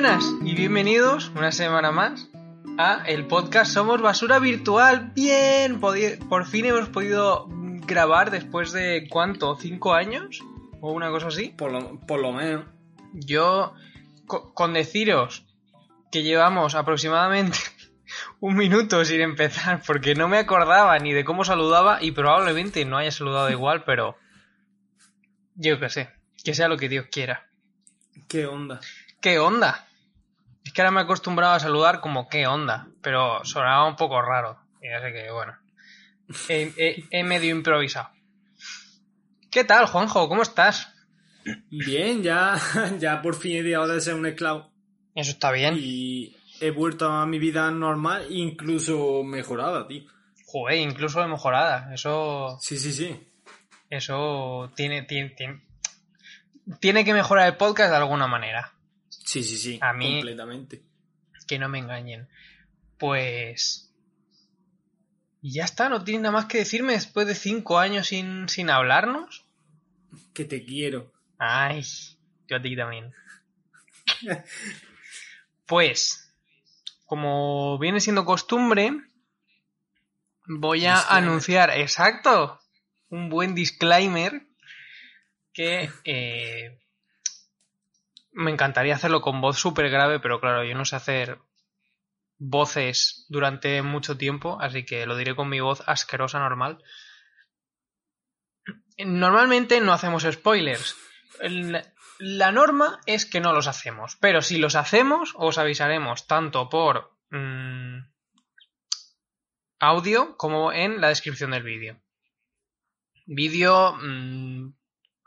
buenas y bienvenidos una semana más a el podcast Somos Basura Virtual. Bien, por fin hemos podido grabar después de cuánto, cinco años o una cosa así. Por lo, por lo menos. Yo, co- con deciros que llevamos aproximadamente un minuto sin empezar porque no me acordaba ni de cómo saludaba y probablemente no haya saludado igual, pero yo qué sé, que sea lo que Dios quiera. ¿Qué onda? ¿Qué onda? Es que ahora me he acostumbrado a saludar como ¿qué onda? Pero sonaba un poco raro. Y así que, bueno. He, he- he medio improvisado. ¿Qué tal, Juanjo? ¿Cómo estás? Bien, ya, ya por fin he dejado de ser un esclavo. Eso está bien. Y he vuelto a mi vida normal, incluso mejorada, tío. Joder, incluso mejorada. Eso. Sí, sí, sí. Eso tiene, tiene, tiene, tiene que mejorar el podcast de alguna manera. Sí, sí, sí. A mí- Completamente. Que no me engañen. Pues. Y ya está, no tienes nada más que decirme después de cinco años sin, sin hablarnos. Que te quiero. Ay, yo a ti también. Pues, como viene siendo costumbre, voy a Disclaimer. anunciar, exacto, un buen disclaimer que eh, me encantaría hacerlo con voz súper grave, pero claro, yo no sé hacer voces durante mucho tiempo, así que lo diré con mi voz asquerosa normal. Normalmente no hacemos spoilers. La norma es que no los hacemos, pero si los hacemos, os avisaremos tanto por mm, audio como en la descripción del vídeo. Vídeo, mm,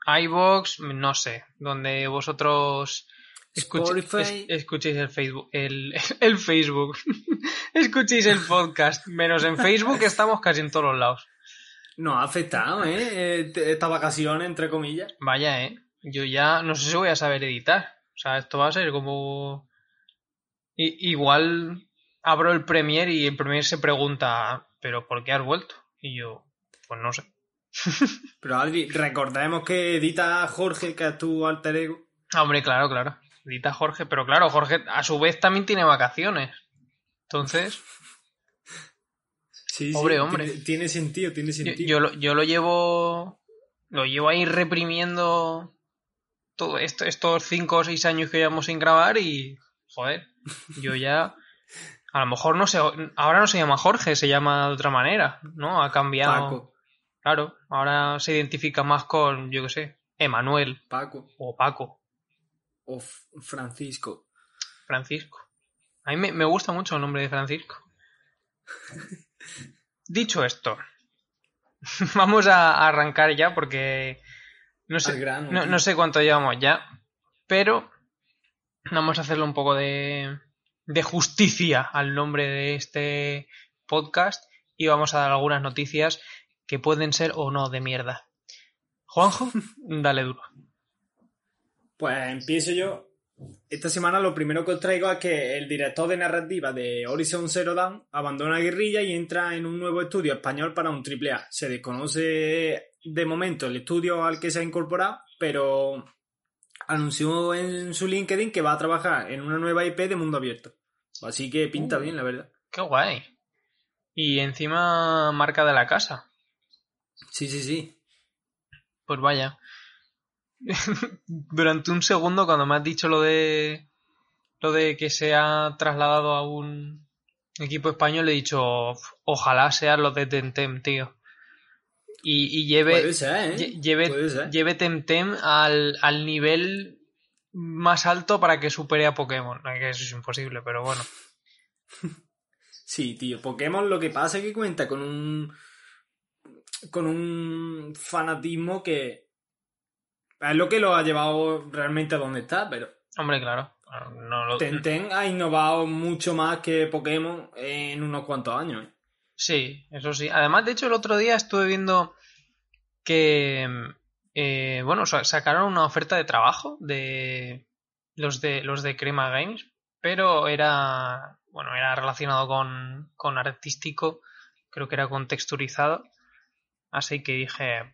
iVoox, no sé, donde vosotros escuche- Spotify. es- escuchéis el Facebook, el, el Facebook, escuchéis el podcast, menos en Facebook estamos casi en todos los lados. Nos ha afectado, ¿eh? Eh, te- Esta vacación, entre comillas. Vaya, eh. Yo ya no sé si voy a saber editar. O sea, esto va a ser como. I- igual abro el Premiere y el Premiere se pregunta, ¿pero por qué has vuelto? Y yo, pues no sé. Pero Adri, recordemos que edita Jorge, que es tu alter ego. Hombre, claro, claro. Edita Jorge, pero claro, Jorge a su vez también tiene vacaciones. Entonces, Sí, sí, hombre. Tiene, tiene sentido, tiene sentido. yo lo, yo lo llevo. Lo llevo ahí reprimiendo todo esto, estos cinco o seis años que llevamos sin grabar y. Joder, yo ya. A lo mejor no sé. Ahora no se llama Jorge, se llama de otra manera, ¿no? Ha cambiado. Paco, Claro, ahora se identifica más con, yo qué sé, Emanuel Paco. o Paco, O Francisco. Francisco. A mí me, me gusta mucho el nombre de Francisco. Dicho esto, vamos a arrancar ya porque no sé, grano, no, tío. no sé cuánto llevamos ya, pero vamos a hacerle un poco de, de justicia al nombre de este podcast y vamos a dar algunas noticias que pueden ser o no de mierda. Juanjo, dale duro. Pues empiezo yo. Esta semana lo primero que os traigo es que el director de narrativa de Horizon Zero Dawn abandona Guerrilla y entra en un nuevo estudio español para un AAA. Se desconoce de momento el estudio al que se ha incorporado, pero anunció en su LinkedIn que va a trabajar en una nueva IP de mundo abierto. Así que pinta Uh. bien, la verdad. Qué guay. Y encima marca de la casa. Sí, sí, sí. Pues vaya. Durante un segundo, cuando me has dicho lo de. lo de que se ha trasladado a un equipo español, he dicho. Ojalá sean los de Temtem, tío. Y, y lleve. Puede ser, ¿eh? lle- lleve, Puede ser. lleve Temtem al, al nivel más alto para que supere a Pokémon. Que eso es imposible, pero bueno. Sí, tío. Pokémon lo que pasa es que cuenta con un. Con un fanatismo que. Es lo que lo ha llevado realmente a donde está, pero. Hombre, claro. No lo, Tenten ha innovado mucho más que Pokémon en unos cuantos años. ¿eh? Sí, eso sí. Además, de hecho, el otro día estuve viendo que, eh, bueno, sa- sacaron una oferta de trabajo de los de los de Crema Games, pero era, bueno, era relacionado con, con artístico, creo que era con texturizado, así que dije, "Eh,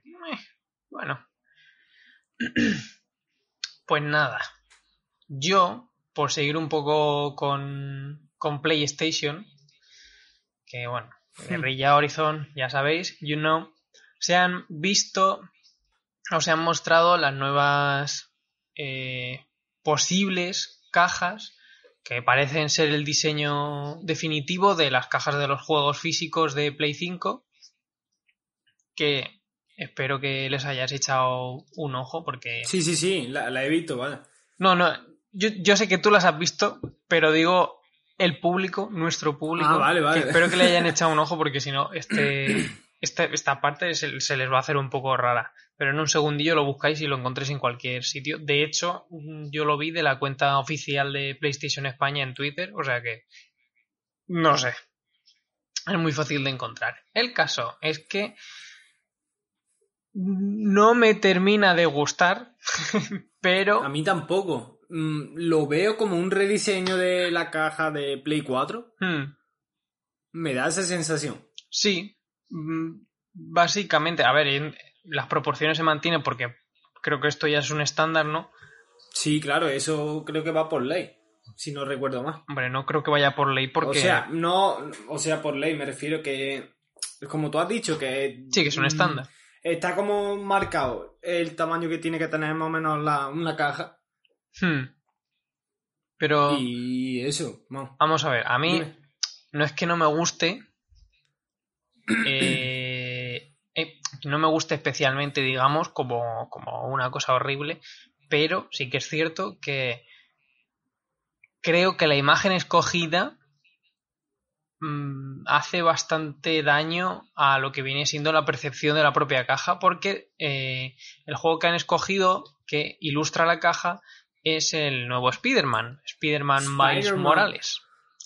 bueno, pues nada. Yo por seguir un poco con, con PlayStation, que bueno, Guerrilla Horizon, ya sabéis, you know, se han visto o se han mostrado las nuevas eh, posibles cajas que parecen ser el diseño definitivo de las cajas de los juegos físicos de Play 5 que espero que les hayas echado un ojo porque... Sí, sí, sí, la, he visto, vale. No, no, yo, yo, sé que tú las has visto, pero digo el público, nuestro público. Ah, vale, vale. espero que le hayan echado un ojo porque si no, este, este, esta parte se, les va a hacer un poco rara. Pero en un segundillo lo buscáis y lo encontréis en cualquier sitio. De hecho, yo lo vi de la cuenta oficial de PlayStation España en Twitter, o sea que... No sé. Es muy fácil de encontrar. El caso es que no me termina de gustar, pero... A mí tampoco. Mm, lo veo como un rediseño de la caja de Play 4. Hmm. Me da esa sensación. Sí, mm, básicamente, a ver, las proporciones se mantienen porque creo que esto ya es un estándar, ¿no? Sí, claro, eso creo que va por ley, si no recuerdo más. Hombre, no creo que vaya por ley porque... O sea, no, o sea, por ley me refiero que, como tú has dicho, que... Sí, que es un estándar está como marcado el tamaño que tiene que tener más o menos la, una caja. Hmm. Pero. Y eso, Vamos a ver, a mí no es que no me guste. Eh, eh, no me guste especialmente, digamos, como, como una cosa horrible. Pero sí que es cierto que creo que la imagen escogida Mm, hace bastante daño a lo que viene siendo la percepción de la propia caja porque eh, el juego que han escogido que ilustra la caja es el nuevo Spider-Man, Spider-Man Miles Morales.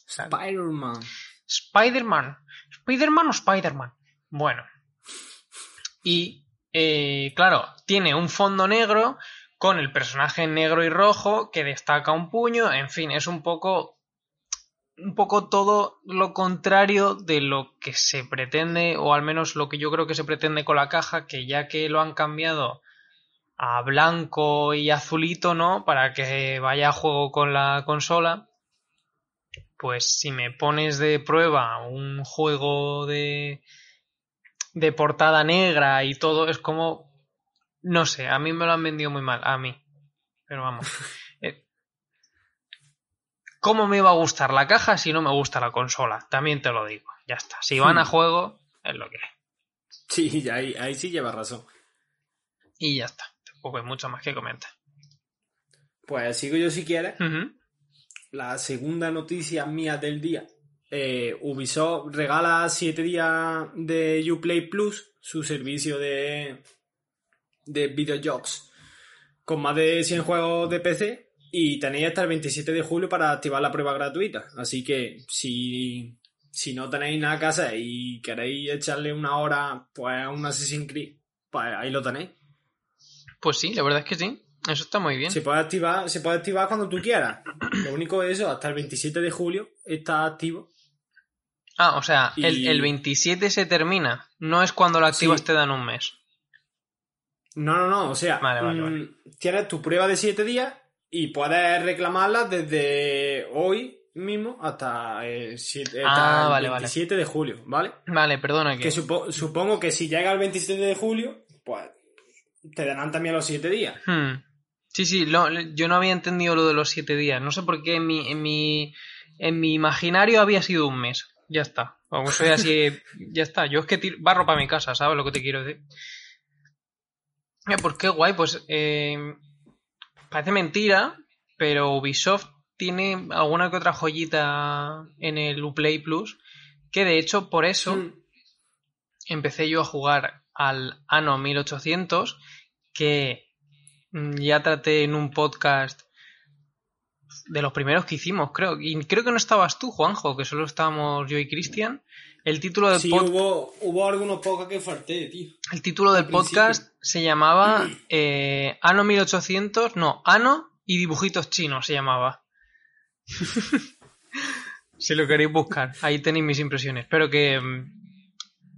Spider-Man. Spider-Man. ¿Spider-Man o Spider-Man? Bueno. Y, eh, claro, tiene un fondo negro con el personaje negro y rojo que destaca un puño, en fin, es un poco un poco todo lo contrario de lo que se pretende, o al menos lo que yo creo que se pretende con la caja, que ya que lo han cambiado a blanco y azulito, ¿no? Para que vaya a juego con la consola, pues si me pones de prueba un juego de de portada negra y todo, es como, no sé, a mí me lo han vendido muy mal, a mí. Pero vamos. ¿Cómo me iba a gustar la caja si no me gusta la consola? También te lo digo. Ya está. Si van a hmm. juego, es lo que es. Sí, ahí, ahí sí lleva razón. Y ya está. Tampoco hay mucho más que comentar. Pues sigo yo si quieres. La segunda noticia mía del día. Eh, Ubisoft regala 7 días de Uplay Plus, su servicio de, de videojuegos, con más de 100 juegos de PC y tenéis hasta el 27 de julio para activar la prueba gratuita. Así que si, si no tenéis nada que hacer y queréis echarle una hora pues, a un Assassin's Creed, pues ahí lo tenéis. Pues sí, la verdad es que sí. Eso está muy bien. Se puede activar, se puede activar cuando tú quieras. Lo único es eso, hasta el 27 de julio está activo. Ah, o sea, el, 27 se termina. No es cuando lo activas te dan un mes. No, no, no. O sea, mm, tienes tu prueba de 7 días y puedes reclamarla desde hoy mismo hasta el, 27 ah, de julio, ¿vale? Vale, perdona que... supongo que si llega el 27 de julio, pues te darán también los 7 días. Hmm. Sí, sí, yo no había entendido lo de los 7 días. No sé por qué en mi, en mi, en mi imaginario había sido un mes. Ya está. Vamos, soy así, ya está. Yo es que barro para mi casa, ¿sabes lo que te quiero decir? Pues qué guay, pues eh, Parece mentira, pero Ubisoft tiene alguna que otra joyita en el Uplay Plus, que de hecho por eso hmm. empecé yo a jugar al Ano 1800, que ya traté en un podcast de los primeros que hicimos, creo. Y creo que no estabas tú, Juanjo, que solo estábamos yo y Cristian. El título del sí, hubo, hubo algunos pocos que falté, tío. El título del podcast se llamaba eh, Ano 1800, no, Ano y dibujitos chinos se llamaba. si lo queréis buscar, ahí tenéis mis impresiones. Pero que mm,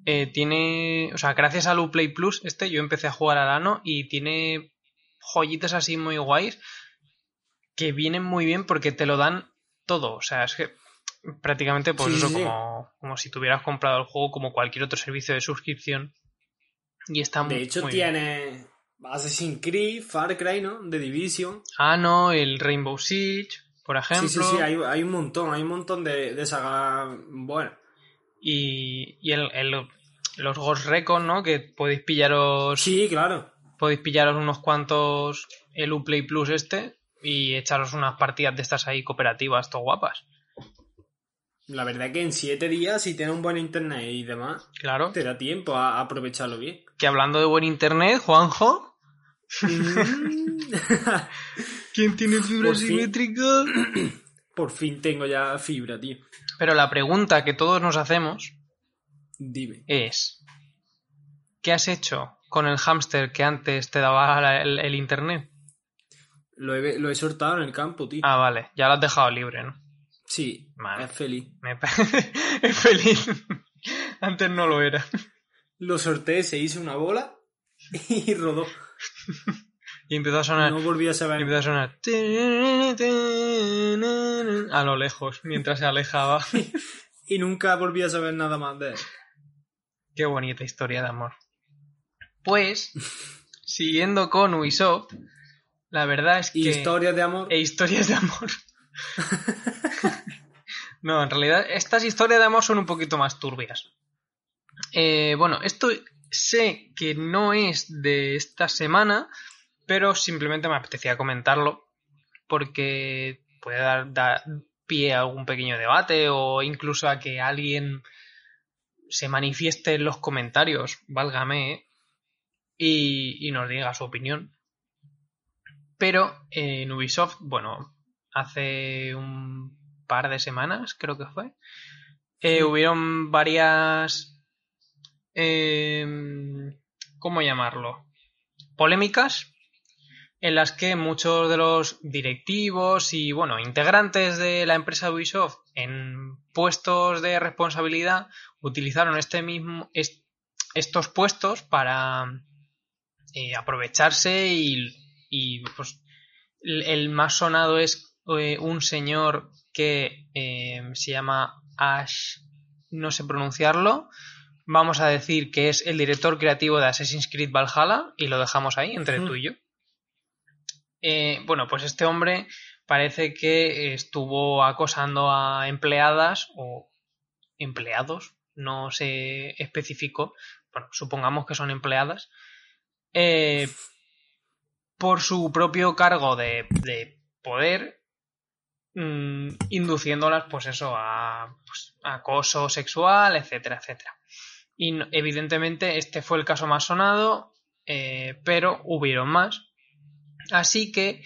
eh, tiene, o sea, gracias al Uplay Plus, este, yo empecé a jugar al Ano y tiene joyitas así muy guays. que vienen muy bien porque te lo dan todo. O sea, es que prácticamente pues Sí, eso sí. Como, como si tuvieras comprado el juego como cualquier otro servicio de suscripción. Y está muy De hecho, muy bien. tiene Assassin's Creed, Far Cry, ¿no? The Division. Ah, no, el Rainbow Siege, por ejemplo. Sí, sí, sí, hay, hay un montón, hay un montón de, de sagas buenas. Y, y el, el- los Ghost Recon, ¿no? Que podéis pillaros. Sí, claro. Podéis pillaros unos cuantos el Uplay Plus este y echaros unas partidas de estas ahí cooperativas, todo guapas. La verdad que en siete días, si tienes un buen internet y demás, Claro. te da tiempo a, aprovecharlo bien. Que hablando de buen internet, Juanjo. Mm. ¿Quién tiene fibra Por fin. simétrica? Por fin tengo ya fibra, tío. Pero la pregunta que todos nos hacemos Dime. es: ¿Qué has hecho con el hámster que antes te daba el, el internet? Lo he, lo he soltado en el campo, tío. Ah, vale, ya lo has dejado libre, ¿no? Sí, Vale. es feliz. Me es feliz. Antes no lo era. Lo sorteé, se hizo una bola y rodó. Y empezó a sonar. No volví a y saber. empezó a sonar. A lo lejos, mientras se alejaba. Y nunca volví a saber nada más de él. Qué bonita historia de amor. Pues, siguiendo con Ubisoft, la verdad es que. Y historias de amor. E historias de amor. no, en realidad, estas historias de amor son un poquito más turbias. Eh, bueno, esto sé que no es de esta semana, pero simplemente me apetecía comentarlo porque puede dar, pie a algún pequeño debate o incluso a que alguien se manifieste en los comentarios, válgame, ¿eh? y, nos diga su opinión. Pero en Ubisoft, bueno, hace un par de semanas, creo que fue, eh, Sí. hubieron varias... em, ¿Cómo llamarlo? Polémicas en las que muchos de los directivos y, bueno, integrantes de la empresa Ubisoft en puestos de responsabilidad utilizaron este mismo, est- estos puestos para eh, aprovecharse y, y, pues el, el más sonado es eh, un señor que eh, se llama Ash, no sé pronunciarlo. Vamos a decir que es el director creativo de Assassin's Creed Valhalla y lo dejamos ahí entre Ujú. tú y yo. Eh, bueno, pues este hombre parece que estuvo acosando a empleadas o empleados, no se especificó, bueno, supongamos que son empleadas, eh, por su propio cargo de, de poder, mm, induciéndolas, pues eso, a pues, acoso sexual, etcétera, etcétera. Y evidentemente este fue el caso más sonado, eh, pero hubieron más. Así que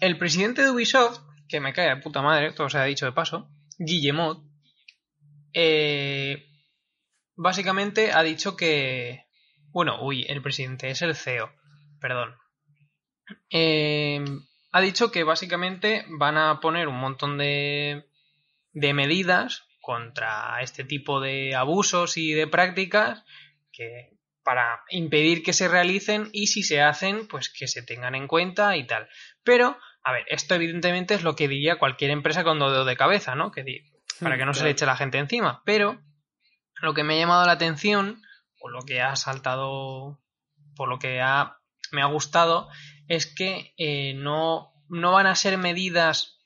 el presidente de Ubisoft, que me cae de puta madre, todo se ha dicho de paso, Guillemot, eh, básicamente ha dicho que. Bueno, uy, el presidente es el CEO, perdón. Eh, ha dicho que básicamente van a poner un montón de, de medidas contra este tipo de abusos y de prácticas que para impedir que se realicen y si se hacen, pues que se tengan en cuenta y tal. Pero, a ver, esto evidentemente es lo que diría cualquier empresa con dedo de cabeza, ¿no? Que para que no se le eche la gente encima. Pero lo que me ha llamado la atención, o lo que ha saltado, por lo que ha, me ha gustado, es que eh, no, no van a ser medidas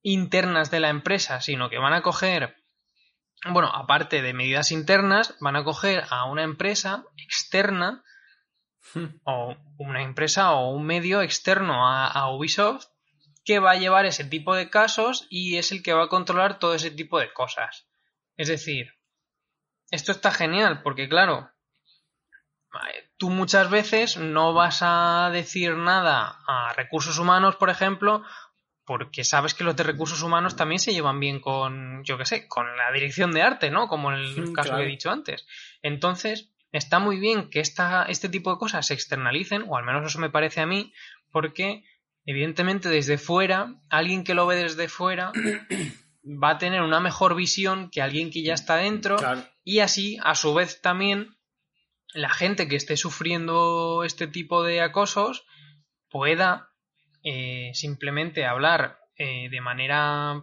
internas de la empresa, sino que van a coger, bueno, aparte de medidas internas, van a coger a una empresa externa o una empresa o un medio externo a, a Ubisoft que va a llevar ese tipo de casos y es el que va a controlar todo ese tipo de cosas. Es decir, esto está genial porque claro, tú muchas veces no vas a decir nada a recursos humanos, por ejemplo, porque sabes que los de recursos humanos también se llevan bien con, yo qué sé, con la dirección de arte, ¿no? Como en el caso que he dicho antes. Entonces, está muy bien que esta, este tipo de cosas se externalicen, o al menos eso me parece a mí, porque evidentemente desde fuera, alguien que lo ve desde fuera va a tener una mejor visión que alguien que ya está dentro Claro. y así, a su vez, también la gente que esté sufriendo este tipo de acosos pueda eh, simplemente hablar eh, de manera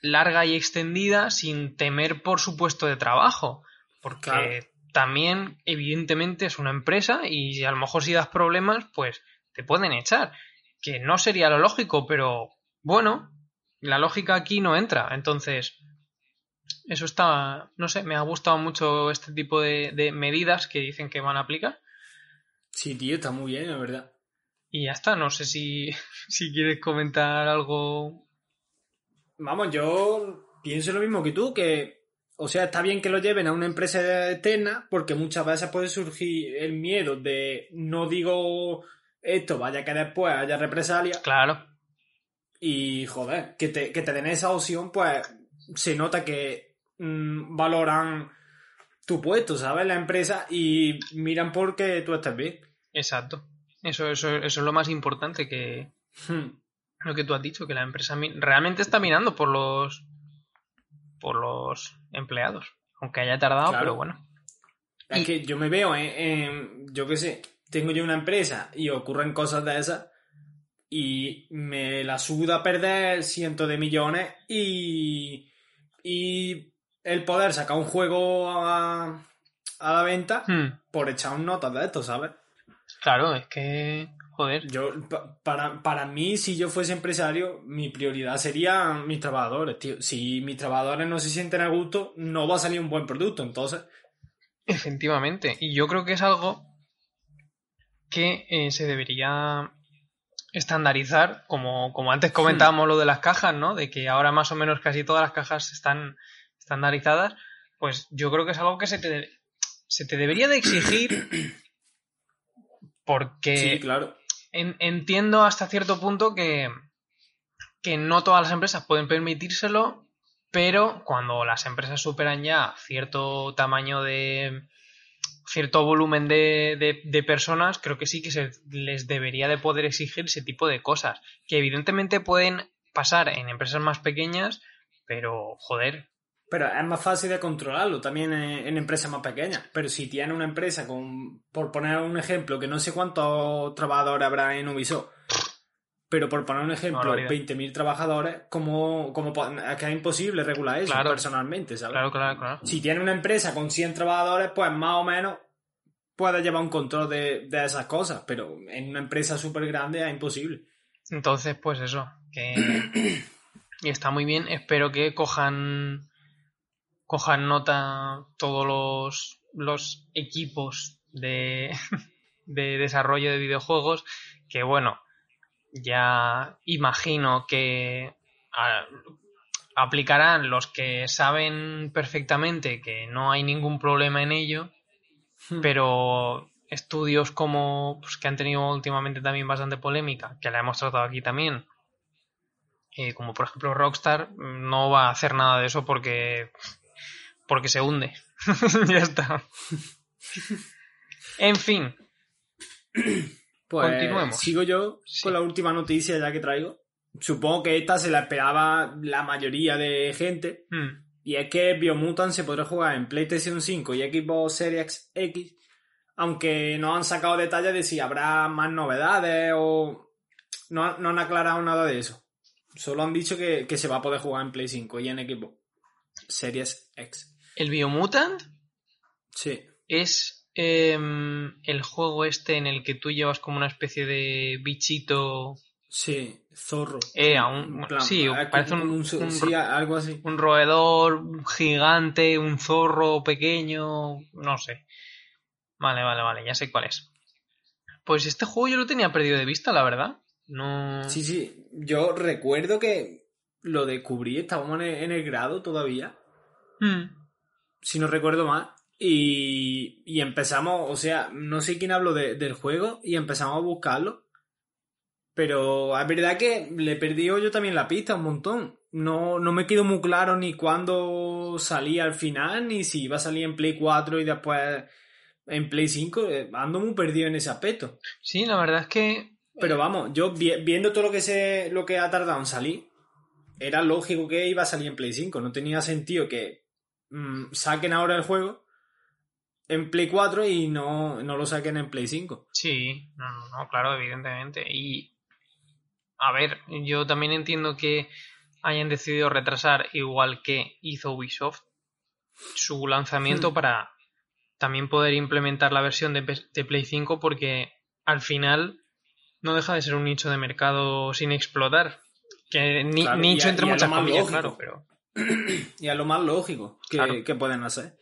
larga y extendida sin temer por su puesto de trabajo. Porque Claro. también, evidentemente, es una empresa y a lo mejor si das problemas, pues te pueden echar. Que no sería lo lógico, pero bueno, la lógica aquí no entra. Entonces, eso está, no sé, me ha gustado mucho este tipo de, de medidas que dicen que van a aplicar. Sí, tío, está muy bien, la verdad. Y ya está, no sé si, si quieres comentar algo. Vamos, yo pienso lo mismo que tú, que, o sea, está bien que lo lleven a una empresa externa, porque muchas veces puede surgir el miedo de no digo esto, vaya que después haya represalias, Claro, y joder, que te, que te den esa opción, pues se nota que valoran tu puesto, ¿sabes? La empresa y miran por qué tú estás bien. exacto. Eso, eso, eso es lo más importante que Hmm. lo que tú has dicho, que la empresa realmente está mirando por los por los empleados. Aunque haya tardado, Claro. pero bueno. Es Y- que yo me veo en, en- yo qué sé, tengo yo una empresa y ocurren cosas de esas y me la suda perder cientos de millones y, y el poder sacar un juego a, a la venta Hmm, por echar un notas de esto, ¿sabes? Claro, es que, joder, Yo, pa- para, para mí, si yo fuese empresario, mi prioridad sería mis trabajadores, tío. Si mis trabajadores no se sienten a gusto, no va a salir un buen producto. Entonces, efectivamente. Y yo creo que es algo que eh, se debería estandarizar, como, como antes comentábamos lo de las cajas, ¿no? De que ahora más o menos casi todas las cajas están estandarizadas, pues yo creo que es algo que se te, se te debería de exigir porque sí, claro. en- entiendo hasta cierto punto que, que no todas las empresas pueden permitírselo, pero cuando las empresas superan ya cierto tamaño de cierto volumen de, de- de personas, creo que sí que se les debería de poder exigir ese tipo de cosas, que evidentemente pueden pasar en empresas más pequeñas, pero joder, Pero es más fácil de controlarlo también en, en empresas más pequeñas. Pero si tiene una empresa con, por poner un ejemplo, que no sé cuántos trabajadores habrá en Ubisoft, pero por poner un ejemplo, Barbaridad. 20.000 trabajadores, ¿cómo, cómo po- es que es imposible regular eso Claro. personalmente, ¿sabes? claro, claro, claro. Si tiene una empresa con 100 trabajadores, pues más o menos puede llevar un control de, de esas cosas, pero en una empresa súper grande es imposible. Entonces, pues eso, que y está muy bien. Espero que cojan cojan nota todos los, los equipos de, de desarrollo de videojuegos, que bueno, ya imagino que a- aplicarán los que saben perfectamente que no hay ningún problema en ello, pero estudios como pues, que han tenido últimamente también bastante polémica, que la hemos tratado aquí también, eh, como por ejemplo Rockstar, no va a hacer nada de eso porque porque se hunde. ya está. en fin, Pues Continuemos. sigo yo Sí. con la última noticia ya que traigo. Supongo que esta se la esperaba la mayoría de gente. mm, Y es que Biomutant se podrá jugar en PlayStation 5 y Xbox Series X. Aunque no han sacado detalles de si habrá más novedades o. No, no han aclarado nada de eso. Solo han dicho que, que se va a poder jugar en Play 5 y en Xbox Series X. el Biomutant Sí. es em, el juego este en el que tú llevas como una especie de bichito Sí, zorro. Eh, un- plan, sí, es parece un- un- un- sí, algo así. un roedor un gigante, un zorro pequeño, no sé. Vale, vale, vale, ya sé cuál es. Pues este juego yo lo tenía perdido de vista, la verdad. No. Sí, sí. Yo recuerdo que lo descubrí, estábamos en el, en el grado todavía, Mm, si no recuerdo mal. Y, y empezamos, o sea, no sé quién habló de- del juego y empezamos a buscarlo. Pero es verdad que le perdí yo también la pista un montón. No, no me quedó muy claro ni cuándo salía al final, ni si iba a salir en Play 4 y después en Play 5. Eh, Ando muy perdido en ese aspecto. Sí, la verdad es que. Pero vamos, yo vi- viendo todo lo que se lo que ha tardado en salir, era lógico que iba a salir en Play 5. No tenía sentido que mm, saquen ahora el juego en Play 4 y no, no lo saquen en Play 5. Sí, no, no, claro, evidentemente. Y. a ver, yo también entiendo que hayan decidido retrasar, igual que hizo Ubisoft, su lanzamiento Hmm. para también poder implementar la versión de, de Play 5 porque al final no deja de ser un nicho de mercado sin explotar. Que ni, Claro, nicho entre muchas comillas, lógico. claro, pero Y a lo más lógico que, Claro. que pueden hacer.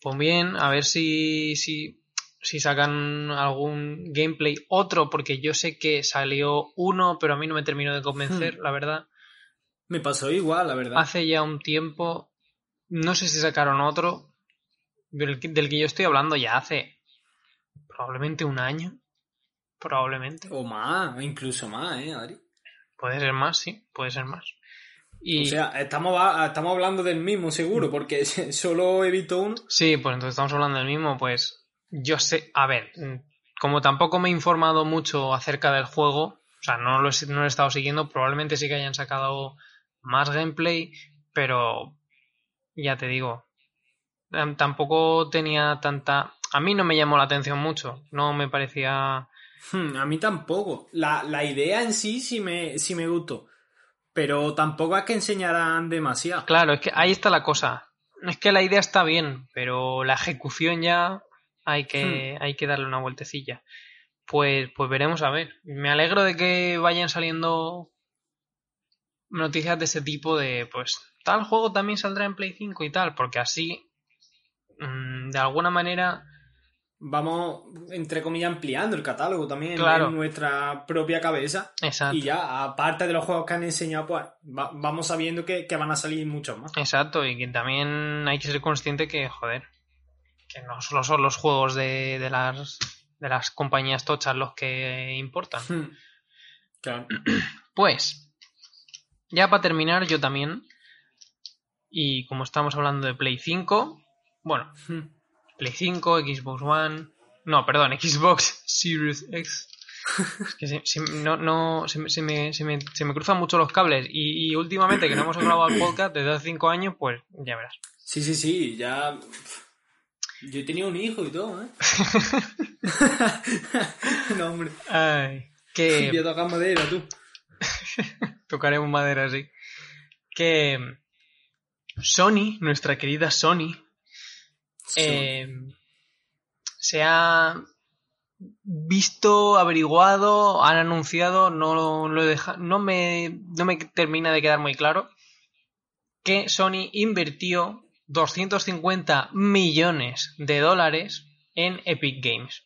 pues bien, a ver si, si, si sacan algún gameplay otro, porque yo sé que salió uno, pero a mí no me terminó de convencer, Hmm. la verdad. Me pasó igual, la verdad. Hace ya un tiempo, no sé si sacaron otro, del, que- del que yo estoy hablando ya hace probablemente un año, probablemente. O más, incluso más, ¿eh, Adri? Puede ser más, sí, puede ser más. Y O sea, estamos, estamos hablando del mismo seguro, porque solo he visto uno. sí, pues entonces estamos hablando del mismo, pues yo sé, a ver, mm, como tampoco me he informado mucho acerca del juego, o sea, no lo, he, no lo he estado siguiendo, probablemente sí que hayan sacado más gameplay, pero ya te digo, tampoco tenía tanta... A mí no me llamó la atención mucho, no me parecía... Hmm, a mí tampoco. La, la idea en sí sí me, sí me gustó. Pero tampoco es que enseñaran demasiado. Claro, es que ahí está la cosa. Es que la idea está bien, pero la ejecución ya hay que, hay que darle una vueltecilla. Pues, pues veremos a ver. Me alegro de que vayan saliendo noticias de ese tipo de, pues, tal juego también saldrá en Play 5 y tal, porque así, mm, de alguna manera, Vamos, entre comillas, ampliando el catálogo también Claro. en nuestra propia cabeza. exacto. Y ya, aparte de los juegos que han enseñado, pues va- vamos sabiendo que, que van a salir muchos más. Exacto, y que también hay que ser consciente que, joder, que no solo son los juegos de, de las de las compañías tochas los que importan. Hmm. Claro. Pues, ya para terminar, yo también, y como estamos hablando de Play 5, bueno, Hmm. Play 5, Xbox One, no, perdón, Xbox Series X. Es que se, se- no, no, se, me- se me, se, me, se me cruzan mucho los cables y, y últimamente que no hemos grabado el podcast desde hace 5 años, pues ya verás. Sí, sí, sí, ya. Yo he tenido un hijo y todo, ¿eh? no, hombre. Ay, que tocar madera, tú. tocaremos madera así. Que Sony, nuestra querida Sony, eh, se ha visto, averiguado, han anunciado, no lo he deja- no me, no me termina de quedar muy claro, que Sony invirtió 250 millones de dólares en Epic Games.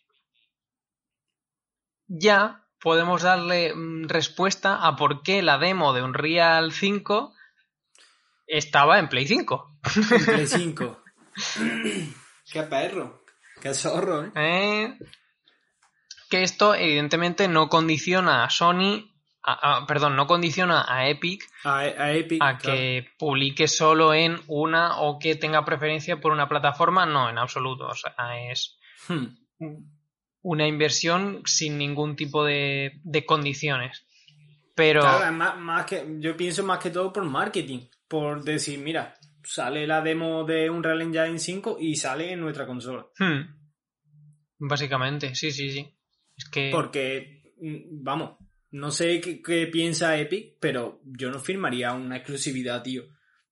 Ya podemos darle mm, respuesta a por qué la demo de Unreal 5 estaba en Play 5. En Play 5. Qué perro. Qué zorro, ¿eh? ¿eh? Que esto evidentemente no condiciona a Sony, a- a- perdón, no condiciona a Epic A, a Epic. a claro. que publique solo en una o que tenga preferencia por una plataforma, no, en absoluto. O sea, es Hmm. una inversión sin ningún tipo de, de condiciones. Pero, Claro, es más, más que, yo pienso más que todo por marketing. Por decir, mira, sale la demo de Unreal Engine 5 y sale en nuestra consola. hmm, básicamente, sí, sí, sí. Es que... Porque, mm, vamos, no sé qué, qué piensa Epic, pero yo no firmaría una exclusividad, tío,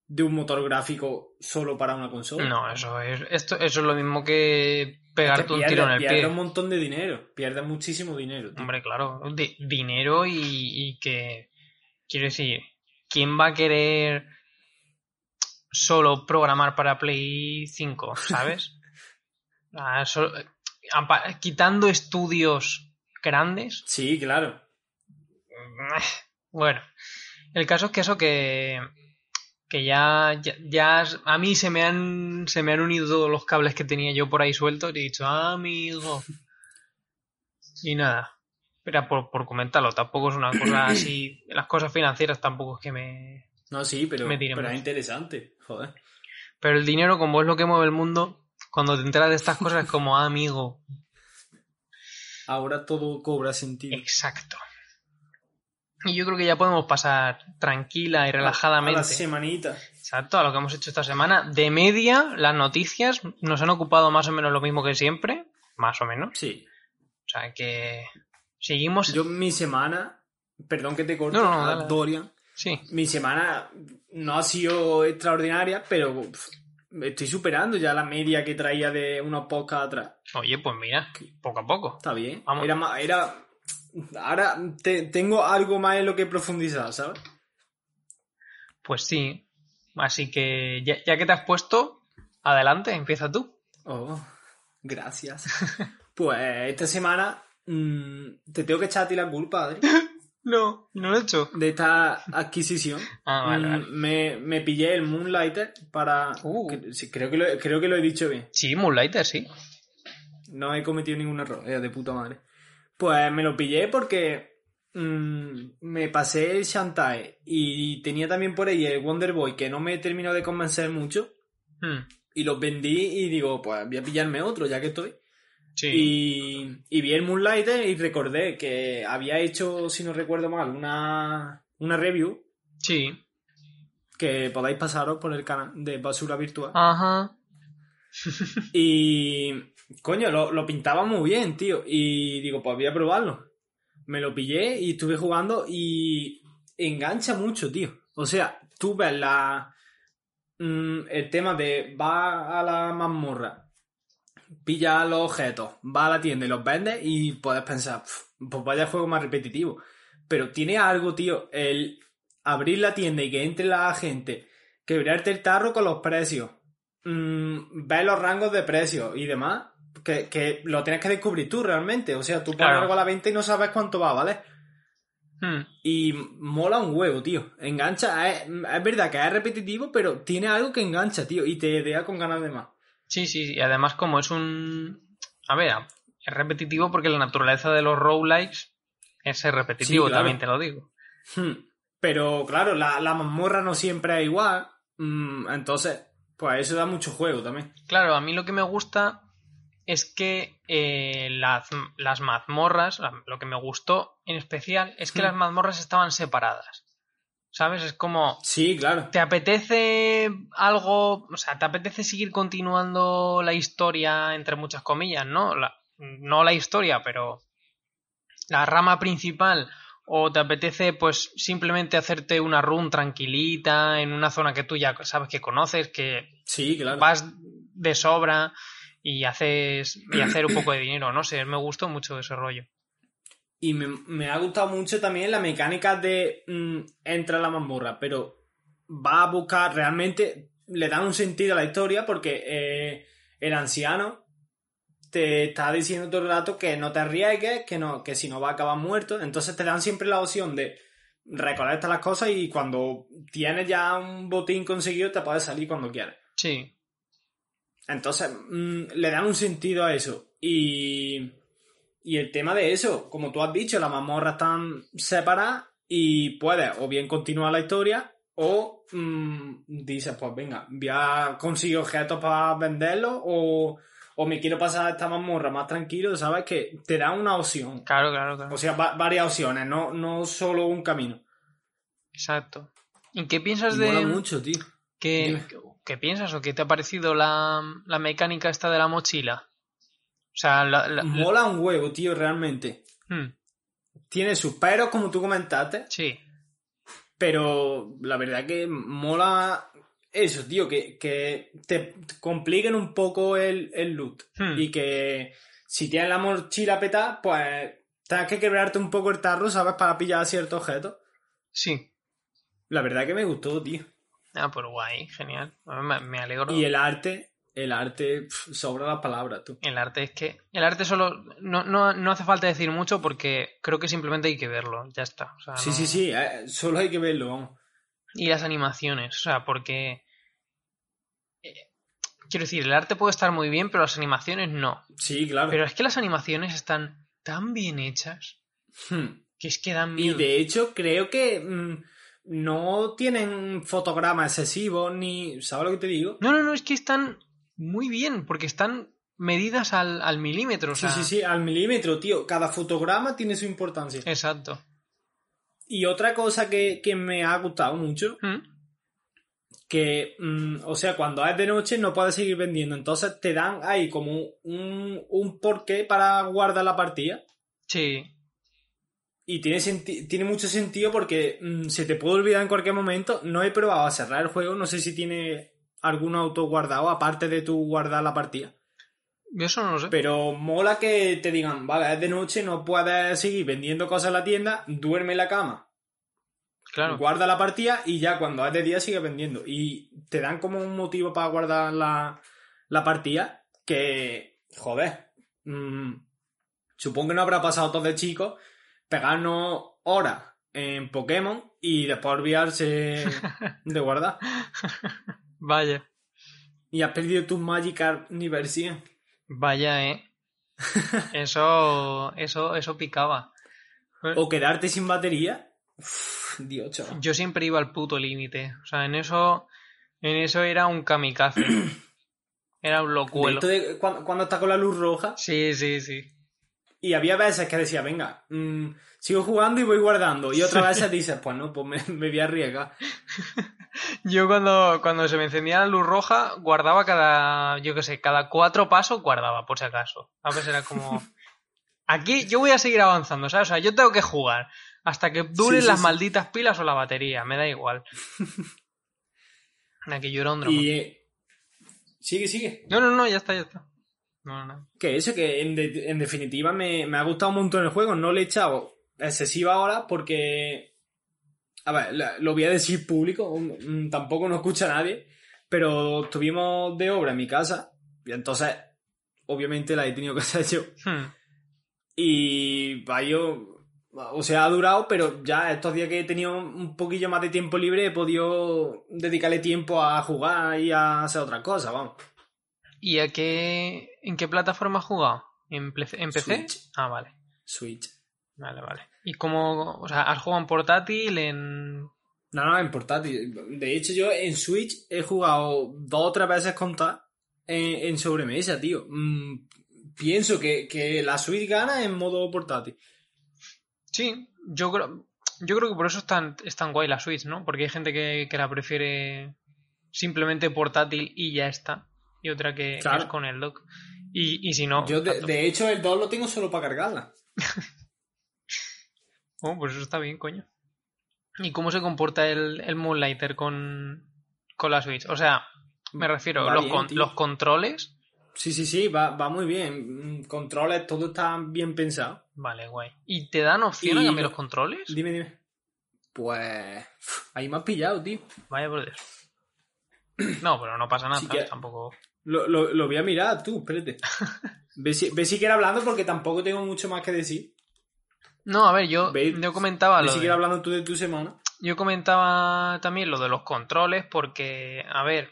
de un motor gráfico solo para una consola. No, eso es, esto, eso es lo mismo que Es pegarte que un pierde, tiro en el pierde pie. un montón de dinero. Pierde muchísimo dinero. tío. Hombre, claro, di- dinero y, y que, quiero decir, ¿quién va a querer solo programar para Play 5, sabes? Ah, so- quitando estudios grandes, Sí, claro. bueno, el caso es que eso que, que ya, ya, ya a mí se me han se me han unido todos los cables que tenía yo por ahí sueltos y he dicho, "Ah, amigo. Y nada, era por, por comentarlo, tampoco es una cosa así, las cosas financieras tampoco es que me... No, sí, pero, Me pero es interesante. Joder. Pero el dinero, como es lo que mueve el mundo, cuando te enteras de estas cosas es como, "Ah, amigo, Ahora todo cobra sentido. exacto. Y yo creo que ya podemos pasar tranquila y A la relajadamente. semanita. Exacto, a lo que hemos hecho esta semana. De media, las noticias nos han ocupado más o menos lo mismo que siempre. Más o menos. Sí. O sea que seguimos. Yo mi semana, perdón que te corte, No, no, dale. Dorian. Sí. Mi semana no ha sido extraordinaria, pero pf, estoy superando ya la media que traía de unos podcasts atrás. Oye, pues mira, poco a poco. Está bien. Vamos. Era más, era. Ahora te- tengo algo más en lo que profundizar, ¿sabes? Pues sí. Así que ya, ya que te has puesto, adelante, empieza tú. Oh, gracias. pues esta semana mm, te tengo que echar a ti la culpa, Adri, No, no lo he hecho. de esta adquisición. Ah, vale, Mm, vale. Me, me pillé el Moonlighter para. Uh. que- sí, creo, que lo, creo que lo he dicho bien. Sí, Moonlighter, sí. No he cometido ningún error, eh, de puta madre. Pues me lo pillé porque mm, me pasé el Shantae y tenía también por ahí el Wonder Boy que no me terminó de convencer mucho Hmm, y los vendí y digo, pues voy a pillarme otro ya que estoy. Sí. Y, y vi el Moonlighter y recordé que había hecho, si no recuerdo mal, una, una review Sí. que podáis pasaros por el canal de Basura Virtual. Ajá. Y coño, lo, lo pintaba muy bien, tío. Y digo, pues voy a probarlo. Me lo pillé y estuve jugando y engancha mucho, tío. O sea, tú ves la mm, el tema de va a la mazmorra, pilla los objetos, va a la tienda y los vende y puedes pensar, "Pf, pues vaya juego más repetitivo. Pero tiene algo, tío, el abrir la tienda y que entre la gente, quebrarte el tarro con los precios, mm, ver los rangos de precios y demás, que, que lo tienes que descubrir tú realmente. O sea, tú pones Claro. algo a la venta y no sabes cuánto va, ¿vale? Hmm, Y mola un huevo, tío. Engancha, es, es verdad que es repetitivo, pero tiene algo que engancha, tío, y te deja con ganas de más. Sí, sí, y además como es un... A ver, es repetitivo porque la naturaleza de los roguelikes es ser repetitivo, Sí, claro. también te lo digo. Hmm. Pero claro, la, la mazmorra no siempre es igual. mm, entonces, pues eso da mucho juego también. Claro, a mí lo que me gusta es que eh, las, las mazmorras, lo que me gustó en especial es que Hmm. las mazmorras estaban separadas. ¿Sabes? Es como, Sí, claro. ¿te apetece algo? O sea, ¿te apetece seguir continuando la historia, entre muchas comillas, ¿no? La- no la historia, pero la rama principal. O te apetece, pues, simplemente hacerte una run tranquilita en una zona que tú ya sabes que conoces, que Sí, claro. vas de sobra y haces y hacer un poco de dinero, no sé, me gustó mucho ese rollo. Y me, me ha gustado mucho también la mecánica de mm, entra a la mazmorra, pero va a buscar realmente, le da un sentido a la historia porque eh, el anciano te está diciendo todo el rato que no te arriesgues, que, no, que si no va a acabar muerto. Entonces te dan siempre la opción de recolectar las cosas y cuando tienes ya un botín conseguido te puedes salir cuando quieras. Sí, Entonces, mm, le dan un sentido a eso. Y, y el tema de eso, como tú has dicho, las mazmorras están separadas y puedes o bien continuar la historia o mm, dices, pues venga, voy a conseguir objetos para venderlos o, o me quiero pasar esta mazmorra más tranquilo, ¿sabes? Que te da una opción. claro, claro, claro. O sea, va- varias opciones, no, no solo un camino. Exacto. ¿Y qué piensas Y de mucho, tío. qué, qué piensas o qué te ha parecido la, la mecánica esta de la mochila? O sea, la, la- la- Mola un huevo, tío, realmente. Hmm, Tiene sus peros, como tú comentaste. sí, Pero la verdad que mola eso, tío, que, que te compliquen un poco el, el loot. Hmm. Y que si tienes la mochila petada, pues tengas que quebrarte un poco el tarro, ¿sabes? Para pillar ciertos objetos. sí. La verdad que me gustó, tío. Ah, pues guay, genial. Me alegro. Y el arte, el arte, sobra las palabras, tú. El arte es que. El arte solo. No, no, no hace falta decir mucho porque creo que simplemente hay que verlo. Ya está. O sea, Sí, no- sí, sí, eh, solo hay que verlo, vamos. Y las animaciones. O sea, porque. eh, quiero decir, el arte puede estar muy bien, pero las animaciones no. Sí, claro. Pero es que las animaciones están tan bien hechas Hmm. que es que dan Y miedo. de hecho, creo que mm, no tienen fotogramas excesivos ni. ¿Sabes lo que te digo? No, no, no, es que están muy bien, porque están medidas al, al milímetro. O Sí, sea, sí, sí, al milímetro, tío. Cada fotograma tiene su importancia. Exacto. Y otra cosa que, que me ha gustado mucho, Mm, que, mm, o sea, cuando es de noche no puedes seguir vendiendo. Entonces te dan ahí como un, un porqué para guardar la partida. Sí. Y tiene, tiene mucho sentido porque mm, se te puede olvidar en cualquier momento. No he probado a cerrar el juego, no sé si tiene algún auto guardado, aparte de tu guardar la partida. Eso no lo sé. Pero mola que te digan, vale, es de noche, no puedes seguir vendiendo cosas en la tienda, duerme en la cama, Claro. guarda la partida y ya cuando es de día sigue vendiendo. Y te dan como un motivo para guardar la, la partida que, joder, mm, supongo que no habrá pasado todo de chicos, pegarnos horas en Pokémon y después olvidarse de guardar. Vaya. Y has perdido tu Magikarp nivel 100. Vaya, eh. Eso, eso, eso picaba. O quedarte sin batería. Uf, Dios, chaval. Yo siempre iba al puto límite. O sea, en eso, en eso era un kamikaze. Era un De locuelo. esto de cuando, cuando está con la luz roja. Sí, sí, sí. Y había veces que decía, venga, mm, sigo jugando y voy guardando. Y otras veces dices, pues no, pues me, me voy a arriesgar. Yo cuando, cuando se me encendía la luz roja, guardaba cada, yo qué sé, cada cuatro pasos guardaba, por si acaso. A veces era como... Aquí yo voy a seguir avanzando, ¿sabes? O sea, yo tengo que jugar hasta que duren Sí, sí, las sí. malditas pilas o la batería, me da igual. Aquí yo era un. Y... eh, Sigue, sigue. No, no, no, ya está, ya está. No, no. Que eso, que en, de- en definitiva me, me ha gustado un montón el juego. No le he echado excesiva hora porque... A ver, lo voy a decir público, tampoco nos escucha nadie, pero estuvimos de obra en mi casa y entonces, obviamente la he tenido que hacer yo. Hmm. Y yo, o sea, ha durado, pero ya estos días que he tenido un poquillo más de tiempo libre he podido dedicarle tiempo a jugar y a hacer otras cosas, vamos. ¿Y a qué, en qué plataforma has jugado? ¿En, ple- en PC? Switch. Ah, vale. Switch. Vale, vale. ¿Y cómo, o sea, has jugado en portátil, en... No, no, en portátil. De hecho, yo en Switch he jugado dos o tres veces contar en, en sobremesa, tío. Mm, pienso que, que la Switch gana en modo portátil. Sí, yo creo, yo creo que por eso es tan, es tan guay la Switch, ¿no? Porque hay gente que, que la prefiere simplemente portátil y ya está. Y otra que Claro. es con el dock. Y, y si no... Yo, de, de hecho, el 2 lo tengo solo para cargarla. Oh, pues eso está bien, coño. ¿Y cómo se comporta el, el Moonlighter con, con la Switch? O sea, me refiero, los, bien, con- los controles... Sí, sí, sí, va, va muy bien. Mm, Controles, todo está bien pensado. Vale, guay. ¿Y te dan opción a cambiar los controles? Dime, dime. Pues. Ahí me has pillado, tío. Vaya por Dios. No, pero no pasa nada, Sí ¿sabes? que- Tampoco... Lo, lo, lo voy a mirar, tú, espérate. Ve si, ve si hablando porque tampoco tengo mucho más que decir. No, a ver, yo, yo comentaba Ve lo si de- quiere hablando tú de tu semana. Yo comentaba también lo de los controles porque, a ver,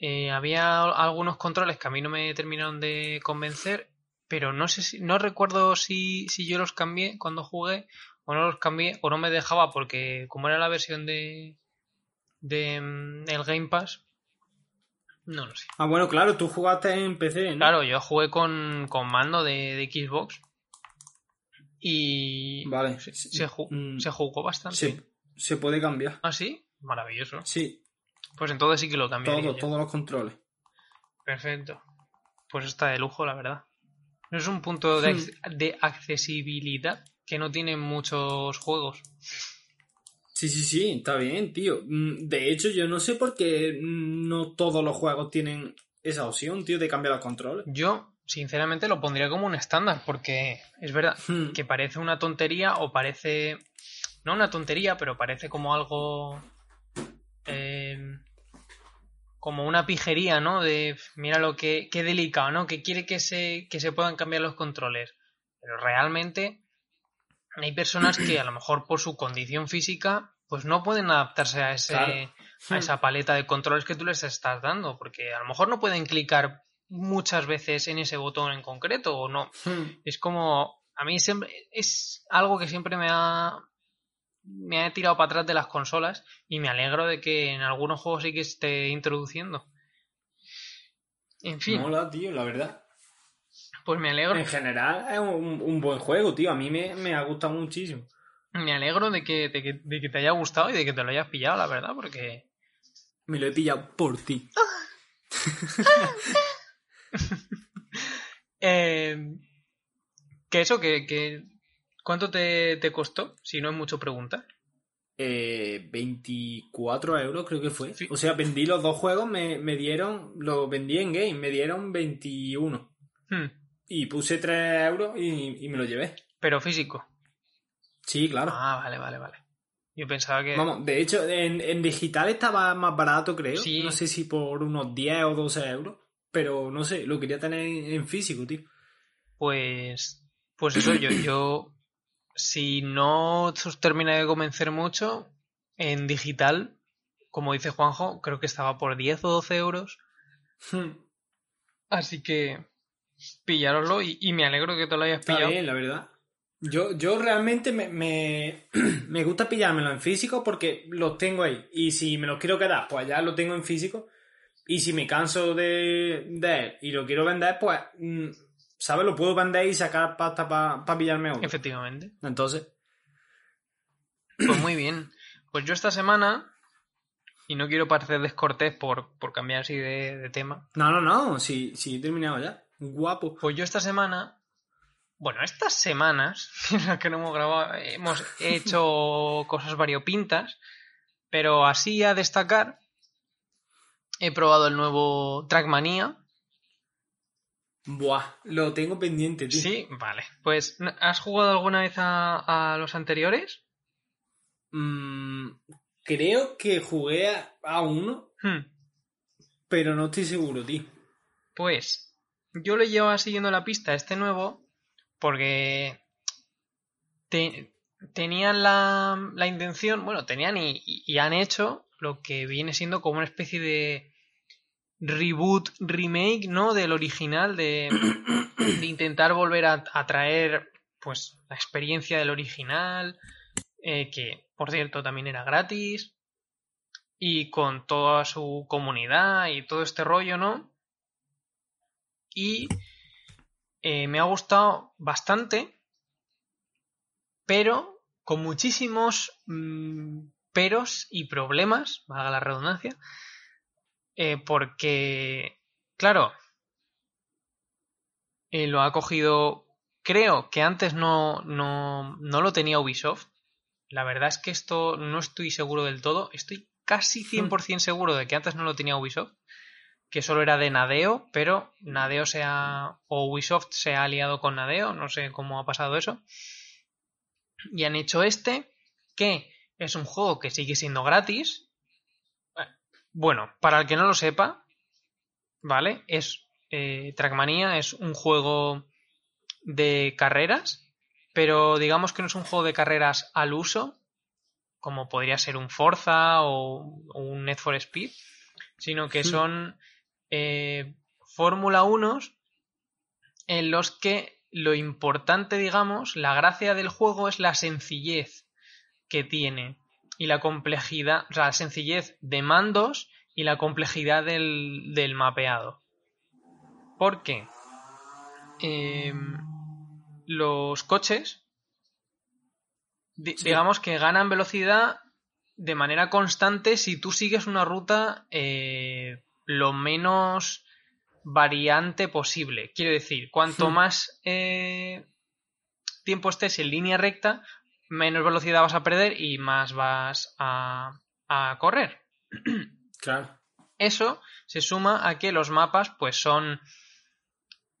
eh, había algunos controles que a mí no me terminaron de convencer, pero no sé si, no recuerdo si, si yo los cambié cuando jugué o no los cambié o no me dejaba porque como era la versión de, de mm, el Game Pass, no lo sé. Ah, bueno, claro, tú jugaste en PC, ¿no? Claro, yo jugué con, con mando de, de Xbox y Vale. se, se ju- Mm, se jugó bastante. Se, se puede cambiar. ¿Ah, sí? Maravilloso. Sí, Pues entonces sí que lo cambiaría todo, todos los controles. Perfecto. Pues está de lujo, la verdad. No es un punto de, Hmm. ac- de accesibilidad que no tienen muchos juegos. Sí, sí, sí, está bien, tío. Mm, De hecho, yo no sé por qué mm, no todos los juegos tienen esa opción, tío, de cambiar los controles. Yo, sinceramente, lo pondría como un estándar, porque es verdad Hmm. que parece una tontería o parece. No una tontería, pero parece como algo. eh, como una pijería, ¿no? De mira lo que. Qué delicado, ¿no? Que quiere que se, que se puedan cambiar los controles. Pero realmente hay personas que a lo mejor por su condición física pues no pueden adaptarse a ese Claro. a esa paleta de controles que tú les estás dando porque a lo mejor no pueden clicar muchas veces en ese botón en concreto o no Hmm. es como a mí siempre es algo que siempre me ha me ha tirado para atrás de las consolas y me alegro de que en algunos juegos sí que esté introduciendo en fin Mola, tío, la verdad. pues me alegro En general es un, un buen juego, tío. A mí me, me ha gustado muchísimo. Me alegro de que, de, que, de que te haya gustado y de que te lo hayas pillado, la verdad, porque... Me lo he pillado por ti. eh, que eso, que, que ¿Cuánto te, te costó? Si no es mucho preguntar. Eh, 24 euros creo que fue. Sí. O sea, vendí los dos juegos, me, me dieron, los vendí en game, me dieron 21. Hmm, Y puse 3 euros y, y me lo llevé. Pero físico. Sí, claro. Ah, vale, vale, vale. Yo pensaba que... Vamos, de hecho, en, en digital estaba más barato, creo. Sí. No sé si por unos 10 o 12 euros. Pero no sé, lo quería tener en, en físico, tío. Pues, pues eso, yo, yo, si no os termina de convencer mucho, en digital, como dice Juanjo, creo que estaba por 10 o 12 euros. Así que pillároslo y, y me alegro que te lo hayas Está pillado. bien, la verdad. Yo, yo realmente me, me, me gusta pillármelo en físico porque los tengo ahí. Y si me los quiero quedar, pues ya lo tengo en físico. Y si me canso de, de él y lo quiero vender, pues, mm, ¿sabes? Lo puedo vender y sacar pasta para pillarme otro. Efectivamente. Entonces, Pues muy bien. Pues yo esta semana, y no quiero parecer descortés por, por cambiar así de, de tema, no, no, no, si, si he terminado ya. Guapo. Pues yo esta semana, bueno, estas semanas en las que no hemos grabado, hemos hecho cosas variopintas, pero así a destacar, he probado el nuevo Trackmania. Buah, lo tengo pendiente, tío. Sí, vale. Pues, ¿has jugado alguna vez a, a los anteriores? Mm, creo que jugué a, a uno, Hmm, pero no estoy seguro, tío. Pues, yo le llevaba siguiendo la pista a este nuevo porque te- tenían la, la intención, bueno, tenían y, y- y han hecho lo que viene siendo como una especie de reboot, remake, ¿no? Del original, de, de intentar volver a, a traer, pues, la experiencia del original, eh, que, por cierto, también era gratis, y con toda su comunidad y todo este rollo, ¿no? Y eh, me ha gustado bastante, pero con muchísimos mm, peros y problemas, valga la redundancia, eh, porque, claro, eh, lo ha cogido, creo que antes no, no, no lo tenía Ubisoft. La verdad es que esto no estoy seguro del todo, estoy casi 100% seguro de que antes no lo tenía Ubisoft que solo era de Nadeo, pero Nadeo se ha. o Ubisoft se ha aliado con Nadeo, no sé cómo ha pasado eso. Y han hecho este, que es un juego que sigue siendo gratis. Bueno, para el que no lo sepa, ¿vale? Es. Eh, Trackmania es un juego de carreras, pero digamos que no es un juego de carreras al uso, como podría ser un Forza o, o un Need for Speed, sino que Sí. son eh, Fórmula 1 en los que lo importante, digamos, la gracia del juego es la sencillez que tiene y la complejidad, o sea, la sencillez de mandos y la complejidad del, del mapeado. Porque eh, los coches, di- Sí. digamos que ganan velocidad de manera constante si tú sigues una ruta eh, lo menos variante posible. Quiero decir, cuanto Hmm. más eh, tiempo estés en línea recta, menos velocidad vas a perder y más vas a, a correr. Claro. Eso se suma a que los mapas, pues son.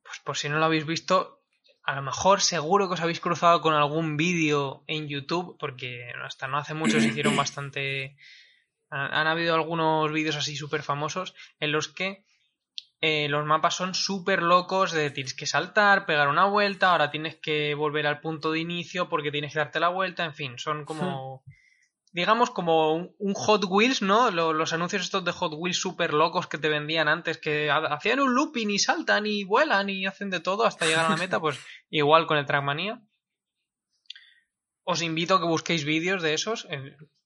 Pues por si no lo habéis visto, a lo mejor seguro que os habéis cruzado con algún vídeo en YouTube, porque hasta no hace mucho se hicieron bastante. Han, han habido algunos vídeos así súper famosos en los que eh, los mapas son súper locos de tienes que saltar, pegar una vuelta, ahora tienes que volver al punto de inicio porque tienes que darte la vuelta, en fin, son como digamos como un, un Hot Wheels, ¿no? Lo- Los, anuncios estos de Hot Wheels súper locos que te vendían antes, que ha- hacían un looping y saltan y vuelan y hacen de todo hasta llegar a la meta, pues igual con el Trackmania. Os invito a que busquéis vídeos de esos.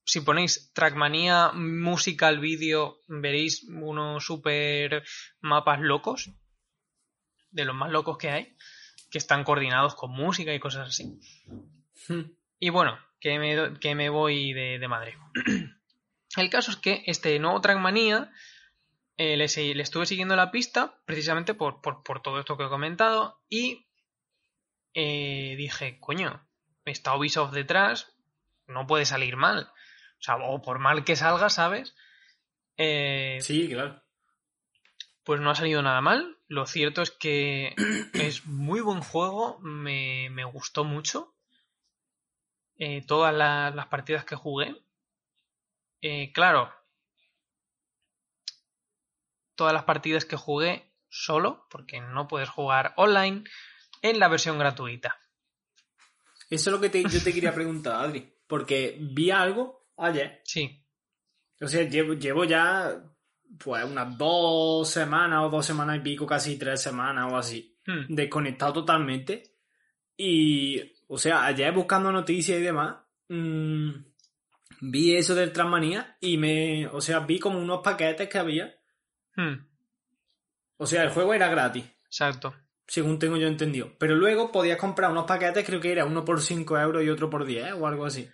Si ponéis Trackmania Musical Video, veréis unos super mapas locos, de los más locos que hay, que están coordinados con música y cosas así. Hmm. Y bueno, que me, que me voy de, de madre. El caso es que este nuevo Trackmania eh, le, le estuve siguiendo la pista precisamente por, por, por todo esto que he comentado y eh, dije, coño, está Ubisoft detrás, no puede salir mal. O sea, o por mal que salga, ¿sabes? Eh, Sí, claro. pues no ha salido nada mal. Lo cierto es que es muy buen juego, me, me gustó mucho. Eh, todas la- las partidas que jugué. Eh, claro, todas las partidas que jugué solo, porque no puedes jugar online en la versión gratuita. Eso es lo que te- yo te quería preguntar, Adri. Porque vi algo ayer. Sí, O sea, llevo, llevo ya pues unas dos semanas o dos semanas y pico, casi tres semanas o así, Hmm, desconectado totalmente. Y, o sea, ayer buscando noticias y demás, mm, vi eso del Transmanía y me, o sea, vi como unos paquetes que había. hmm, O sea, el juego era gratis, exacto. según tengo yo entendido. Pero luego podías comprar unos paquetes, creo que era uno por 5 euros y otro por 10 o algo así.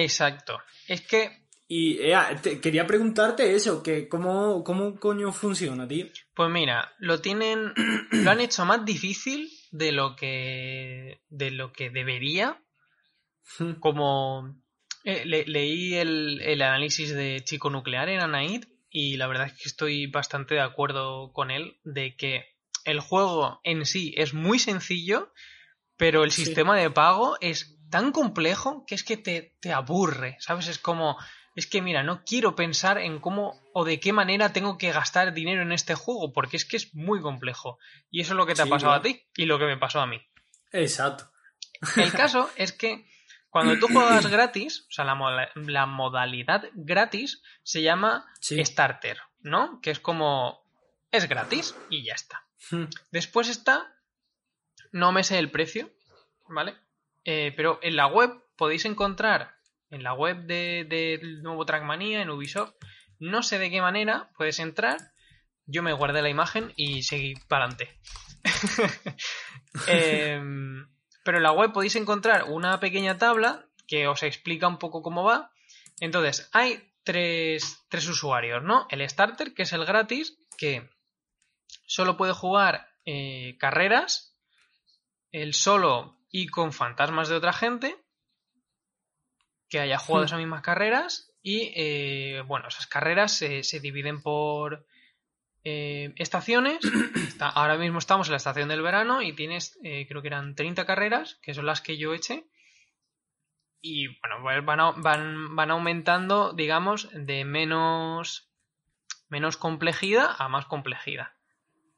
Exacto. Es que, Y ea, te- quería preguntarte eso, que cómo, cómo coño funciona, tío. pues mira, lo tienen, lo han hecho más difícil de lo que, de lo que debería. Como eh, le- leí el, el análisis de Chico Nuclear en Anaid y la verdad es que estoy bastante de acuerdo con él de que el juego en sí es muy sencillo, pero el Sí. sistema de pago es tan complejo que es que te, te aburre, ¿sabes? Es como, es que mira, no quiero pensar en cómo o de qué manera tengo que gastar dinero en este juego, porque es que es muy complejo. Y eso es lo que te Sí, ha pasado a ti y lo que me pasó a mí. Exacto. El caso es que cuando tú juegas gratis, o sea, la, moda- la modalidad gratis se llama Sí. Starter, ¿no? Que es como, es gratis y ya está. Hmm. Después está, no me sé el precio, ¿vale? Eh, pero en la web podéis encontrar, en la web de- del nuevo Trackmania, en Ubisoft, no sé de qué manera puedes entrar. Yo me guardé la imagen y seguí para adelante. Em, pero en la web podéis encontrar una pequeña tabla que os explica un poco cómo va. Entonces, hay tres, tres usuarios, ¿no? El starter, que es el gratis, que solo puede jugar eh, carreras, el solo y con fantasmas de otra gente que haya jugado Hmm. esas mismas carreras y eh, bueno, esas carreras se, se dividen por eh, estaciones. Está- ahora mismo estamos en la estación del verano y tienes, eh, creo que eran 30 carreras, que son las que yo eché. Y bueno, pues van, van, van aumentando, digamos, de menos, menos complejidad a más complejidad.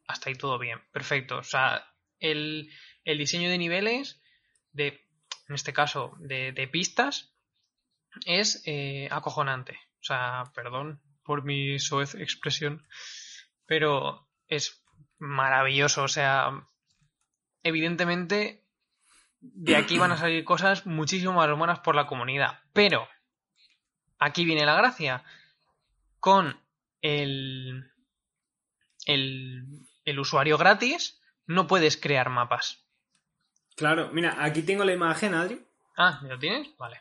Hasta ahí todo bien, perfecto. O sea, el, el diseño de niveles, de, en este caso, de, pistas, es eh, acojonante. O sea, perdón por mi soez expresión, pero es maravilloso. O sea, evidentemente de aquí van a salir cosas muchísimo más buenas por la comunidad. Pero aquí viene la gracia. Con el, el, el usuario gratis no puedes crear mapas. Claro, mira, aquí tengo la imagen, Adri. Ah, ¿ya lo tienes? Vale.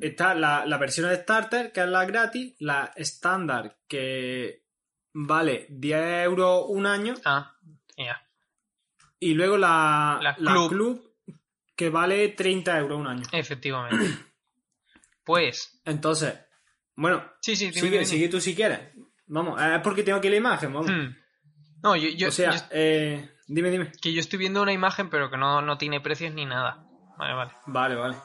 Está la, la versión de Starter, que es la gratis, la estándar, que vale 10 euros un año, Ah, ya. y luego la, La la Club. que vale 30 euros un año. Efectivamente. Pues, Entonces, bueno, sí, sí, sigue, sigue tú si quieres. Vamos, es porque tengo aquí la imagen, vamos. Hmm. No, yo, yo, o sea, yo- eh, dime, dime. que yo estoy viendo una imagen, pero que no, no tiene precios ni nada. Vale, vale. Vale, vale.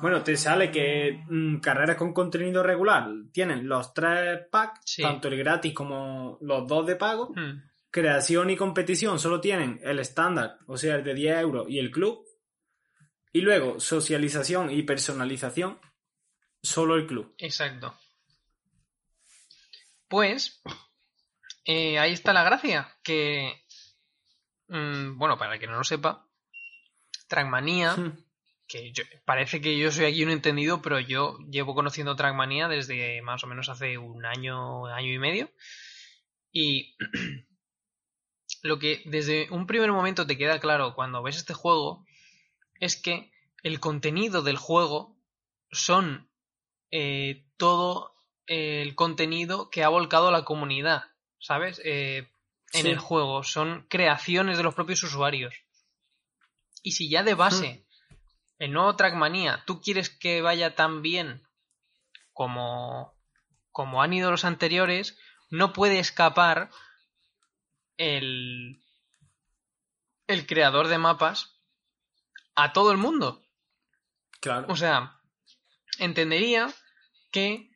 Bueno, te sale que mm, carreras con contenido regular tienen los tres packs, Sí. tanto el gratis como los dos de pago. Hmm. Creación y competición solo tienen el estándar, o sea, el de 10 euros y el club. Y luego, socialización y personalización, solo el club. Exacto. Pues, eh, ahí está la gracia. Que, mm, bueno, para el que no lo sepa, Trackmania, Hmm. que yo- parece que yo soy aquí un entendido, pero yo llevo conociendo Trackmania desde más o menos hace un año, año y medio. Y lo que desde un primer momento te queda claro cuando ves este juego es que el contenido del juego son eh, todo el contenido que ha volcado la comunidad, ¿sabes? Eh, en Sí. el juego. Son creaciones de los propios usuarios. Y si ya de base el nuevo Trackmania, tú quieres que vaya tan bien como, como han ido los anteriores, no puede escapar el, el creador de mapas a todo el mundo. Claro. O sea, entendería que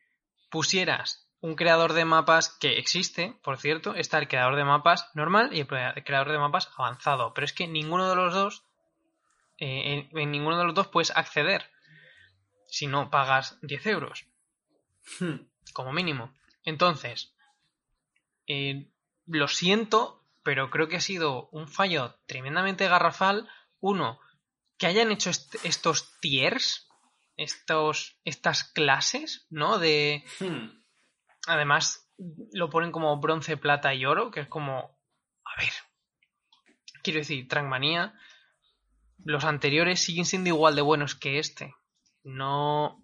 pusieras un creador de mapas que existe, por cierto, está el creador de mapas normal y el creador de mapas avanzado, pero es que ninguno de los dos, eh, en, ninguno de los dos puedes acceder si no pagas 10 euros, Hmm. como mínimo. Entonces, eh, lo siento, pero creo que ha sido un fallo tremendamente garrafal. Uno, que hayan hecho est- estos tiers, estos, estas clases, ¿no? De, Hmm. Además, lo ponen como bronce, plata y oro, que es como, a ver, quiero decir, Trackmania, los anteriores siguen siendo igual de buenos que este. No,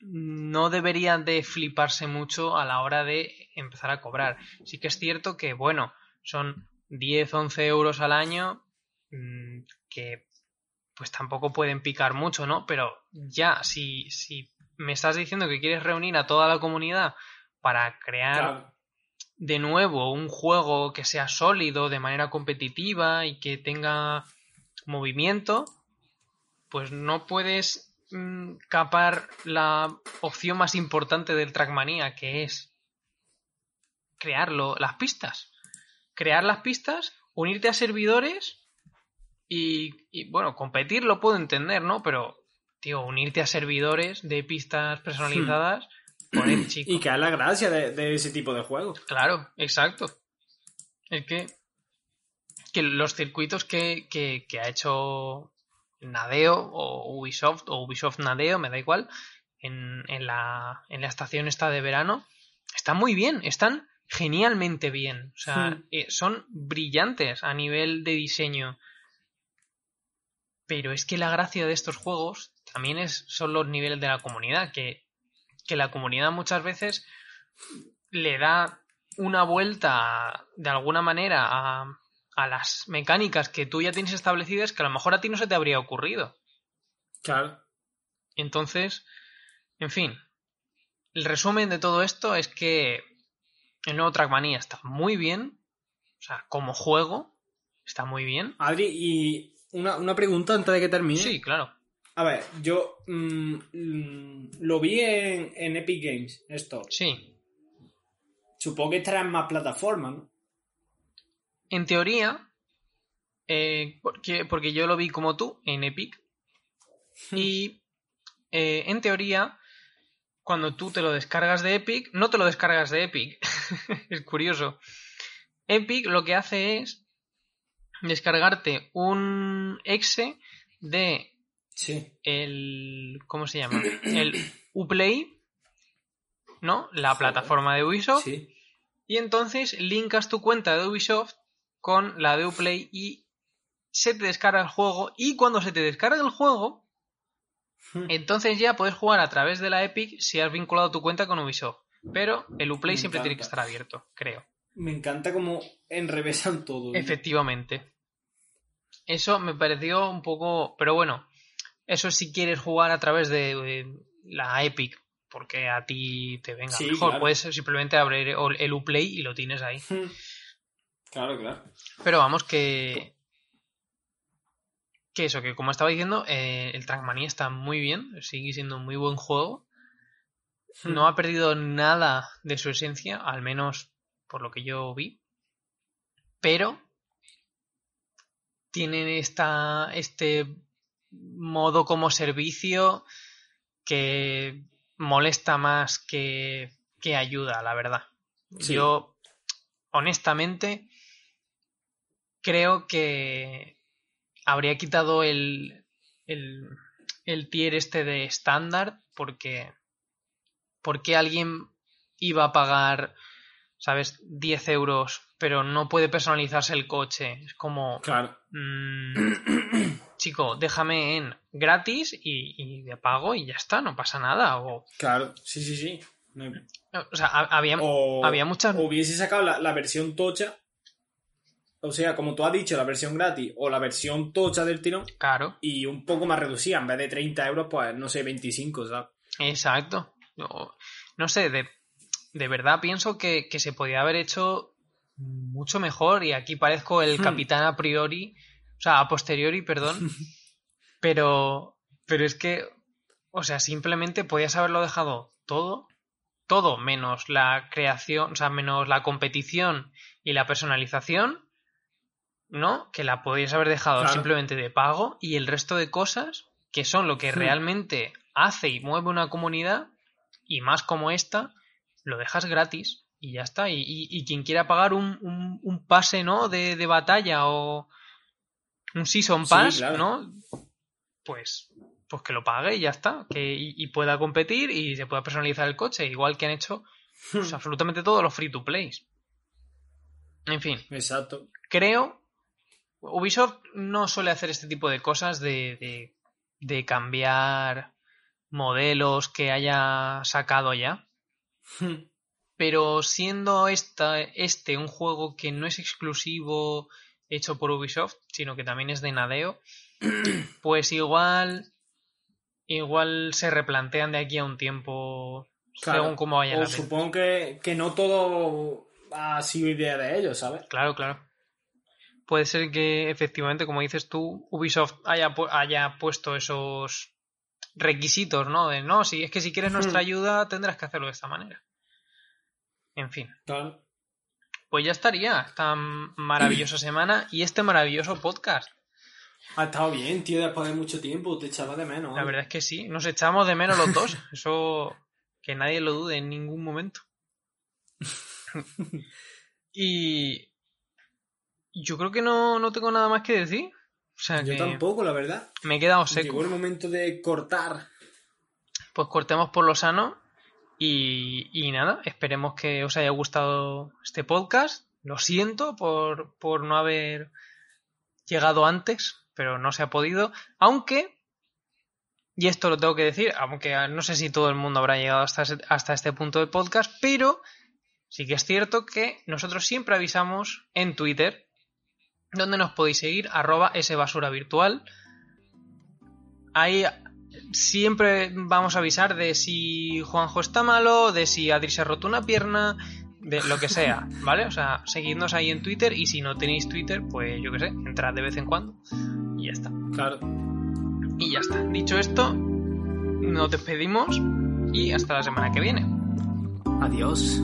no deberían de fliparse mucho a la hora de empezar a cobrar. Sí que es cierto que, bueno, son 10, 11 euros al año, mm, que pues tampoco pueden picar mucho, ¿no? Pero ya, si, si me estás diciendo que quieres reunir a toda la comunidad para crear Claro. de nuevo un juego que sea sólido de manera competitiva y que tenga movimiento, pues no puedes mm, capar la opción más importante del Trackmania, que es crearlo, las pistas. Crear las pistas, unirte a servidores y, y, bueno, competir lo puedo entender, ¿no? Pero, tío, unirte a servidores de pistas personalizadas, poner chico. Y que es la gracia de, de ese tipo de juegos. Claro, exacto. Es que, que los circuitos que, que, que ha hecho Nadeo o Ubisoft o Ubisoft Nadeo, me da igual, en, en, la, en la estación esta de verano, están muy bien, están genialmente bien. O sea, Hmm. eh, son brillantes a nivel de diseño. Pero es que la gracia de estos juegos también es, son los niveles de la comunidad, que, que la comunidad muchas veces le da una vuelta de alguna manera a, a las mecánicas que tú ya tienes establecidas que a lo mejor a ti no se te habría ocurrido. Claro. Entonces, en fin, el resumen de todo esto es que el nuevo Trackmania está muy bien, o sea, como juego está muy bien. Adri, y una, una pregunta antes de que termine. Sí, claro. A ver, yo mm, mm, lo vi en, en Epic Games, esto. Sí. Supongo que estará en más plataformas, ¿no? En teoría, eh, porque, porque yo lo vi como tú en Epic, y eh, en teoría, cuando tú te lo descargas de Epic, no te lo descargas de Epic. es curioso. Epic lo que hace es descargarte un exe de Sí. el. ¿Cómo se llama? El Uplay, ¿no? La plataforma de Ubisoft. Sí. Y entonces linkas tu cuenta de Ubisoft con la de Uplay y se te descarga el juego. Y cuando se te descarga el juego, Hmm. entonces ya puedes jugar a través de la Epic si has vinculado tu cuenta con Ubisoft. Pero el Uplay Me siempre tiene que estar abierto, creo. Me encanta cómo enrevesan todo. ¿no? Efectivamente. Eso me pareció un poco. Pero bueno, eso si quieres jugar a través de, de la Epic, porque a ti te venga Sí, mejor. claro. Puedes simplemente abrir el- el Uplay y lo tienes ahí. Hmm. Claro, claro. Pero vamos, que. Que eso, que como estaba diciendo, eh, el Trackmania está muy bien, sigue siendo un muy buen juego. Hmm. No ha perdido nada de su esencia, al menos por lo que yo vi. Pero tienen esta, este modo como servicio que molesta más que, que ayuda, la verdad. Sí. Yo, honestamente, creo que habría quitado el, el, el tier este de estándar porque, porque alguien iba a pagar, ¿sabes?, 10 euros, pero no puede personalizarse el coche. Es como, Claro. mm, chico, déjame en gratis y, y de pago y ya está, no pasa nada. O, Claro. Sí, sí, sí. No hay- o sea, ha- había, O, había muchas... o hubiese sacado la, la versión tocha o sea, como tú has dicho, la versión gratis o la versión tocha del tirón. Claro. Y un poco más reducida, en vez de 30 euros, pues no sé, 25, ¿sabes? Exacto. No, no sé, de, de, verdad pienso que, que, se podía haber hecho mucho mejor y aquí parezco el hmm. capitán a priori, o sea, a posteriori, perdón. pero, pero es que, o sea, simplemente podías haberlo dejado todo, todo menos la creación, o sea, menos la competición y la personalización ¿no? Que la podías haber dejado simplemente de pago y el resto de cosas que son lo que hmm. realmente hace y mueve una comunidad y más como esta, lo dejas gratis y ya está. Y, quien quiera pagar un, un, pase, ¿no? De, de, batalla o un Season Pass, ¿no? Pues, pues que lo pague y ya está. Que, y, pueda competir y se pueda personalizar el coche, igual que han hecho pues, absolutamente todos los free to plays. En fin. Exacto. Creo Ubisoft no suele hacer este tipo de cosas de, de, cambiar modelos que haya sacado ya. Pero siendo esta, este un juego que no es exclusivo hecho por Ubisoft, sino que también es de Nadeo, pues igual igual se replantean de aquí a un tiempo según cómo vayan. O supongo que, que no todo ha sido idea de ellos, ¿sabes? Claro, claro puede ser que efectivamente, como dices tú, Ubisoft haya, haya puesto esos requisitos, ¿no? De no, si es que si quieres nuestra hmm. ayuda tendrás que hacerlo de esta manera. En fin. Pues ya estaría esta maravillosa semana y este maravilloso podcast. Ha estado bien, tío, después de mucho tiempo, te echaba de menos. La verdad es que sí, nos echamos de menos los dos. Eso que nadie lo dude en ningún momento. y yo creo que no, no tengo nada más que decir. O sea Yo tampoco, la verdad. Me he quedado seco. Llegó el momento de cortar. Pues cortemos por lo sano. Y, nada, esperemos que os haya gustado este podcast. Lo siento por, por no haber llegado antes, pero no se ha podido. Aunque, y esto lo tengo que decir, aunque no sé si todo el mundo habrá llegado hasta, hasta este punto del podcast, pero sí que es cierto que nosotros siempre avisamos en Twitter donde nos podéis seguir, arroba basura virtual. Ahí siempre vamos a avisar de si Juanjo está malo, de si Adri se ha roto una pierna, de lo que sea, ¿vale? O sea, seguidnos ahí en Twitter y si no tenéis Twitter, pues yo qué sé, entrad de vez en cuando y ya está. Claro. Y ya está. Dicho esto, nos despedimos y hasta la semana que viene. Adiós.